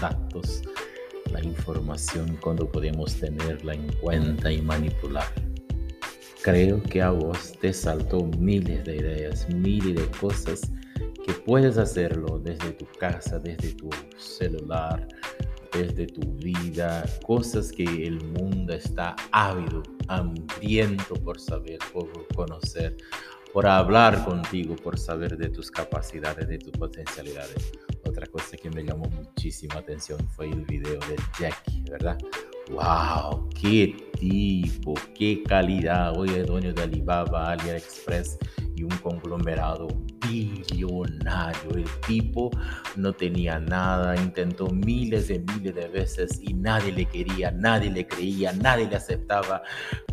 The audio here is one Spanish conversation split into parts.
datos, la información, cuando podemos tenerla en cuenta y manipular. Creo que a vos te saltó miles de ideas, miles de cosas que puedes hacerlo desde tu casa, desde tu celular, desde tu vida, cosas que el mundo está ávido, hambriento por saber, por conocer, por hablar contigo, por saber de tus capacidades, de tus potencialidades. Otra cosa que me llamó muchísima atención fue el video de Jackie, ¿verdad? ¡Wow! ¡Qué tipo! ¡Qué calidad! Hoy es dueño de Alibaba, AliExpress y un conglomerado billonario. El tipo no tenía nada, intentó miles de miles de veces y nadie le quería, nadie le creía, nadie le aceptaba.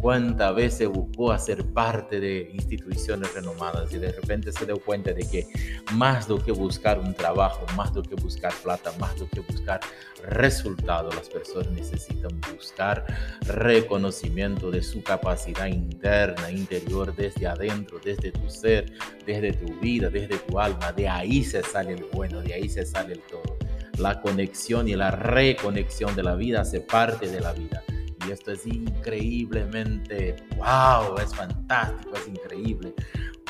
Cuántas veces buscó hacer parte de instituciones renomadas y de repente se dio cuenta de que más do que buscar un trabajo, más do que buscar plata, más do que buscar resultados, las personas necesitan buscar reconocimiento de su capacidad interna, interior, desde adentro, desde tu ser, desde tu vida, desde tu alma. De ahí se sale el bueno, de ahí se sale el todo. La conexión y la reconexión de la vida hace parte de la vida. Y esto es increíblemente, wow, es fantástico, es increíble.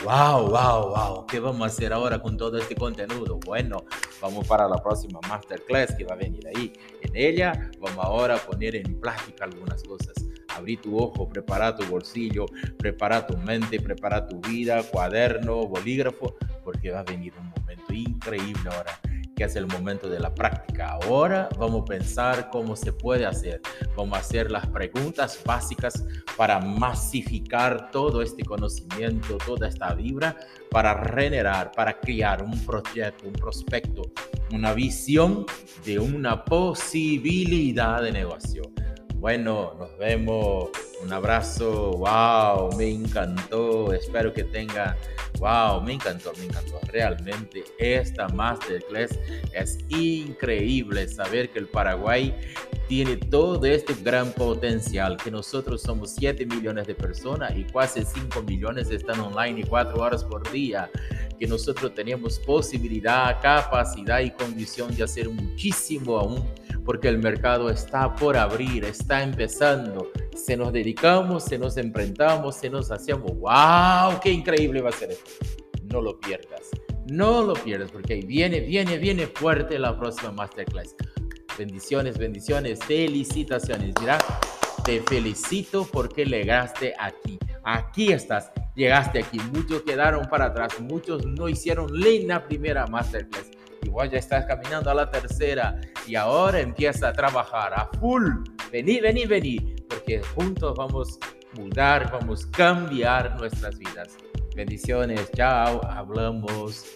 Wow, wow, wow. ¿Qué vamos a hacer ahora con todo este contenido? Bueno, vamos para la próxima masterclass que va a venir ahí. En ella vamos ahora a poner en práctica algunas cosas abrí tu ojo, prepara tu bolsillo, prepara tu mente, prepara tu vida, cuaderno, bolígrafo, va a venir un momento increíble ahora que es el momento de la práctica. Ahora vamos a pensar cómo se puede hacer. Vamos a hacer las preguntas básicas para masificar todo este conocimiento, toda esta vibra, para generar, para crear un proyecto, un prospecto, una visión de una posibilidad de negocio. Bueno, nos vemos. Un abrazo. Wow, me encantó. Espero que tenga. Wow, me encantó, me encantó. Realmente esta masterclass es increíble saber que el Paraguay tiene todo este gran potencial, que nosotros somos 7 millones de personas y casi 5 millones están online y 4 horas por día, que nosotros tenemos posibilidad, capacidad y condición de hacer muchísimo aún porque el mercado está por abrir, está empezando. Se nos dedicamos, se nos enfrentamos, se nos hacemos. ¡Wow! ¡Qué increíble va a ser esto! No lo pierdas. No lo pierdas porque viene, viene, viene fuerte la próxima masterclass. Bendiciones, bendiciones, felicitaciones. Mira, te felicito porque llegaste aquí. Aquí estás, llegaste aquí. Muchos quedaron para atrás, muchos no hicieron la primera masterclass igual ya estás caminando a la tercera y ahora empieza a trabajar a full. Vení, vení, vení, porque juntos vamos a mudar, vamos a cambiar nuestras vidas. Bendiciones, chao, hablamos.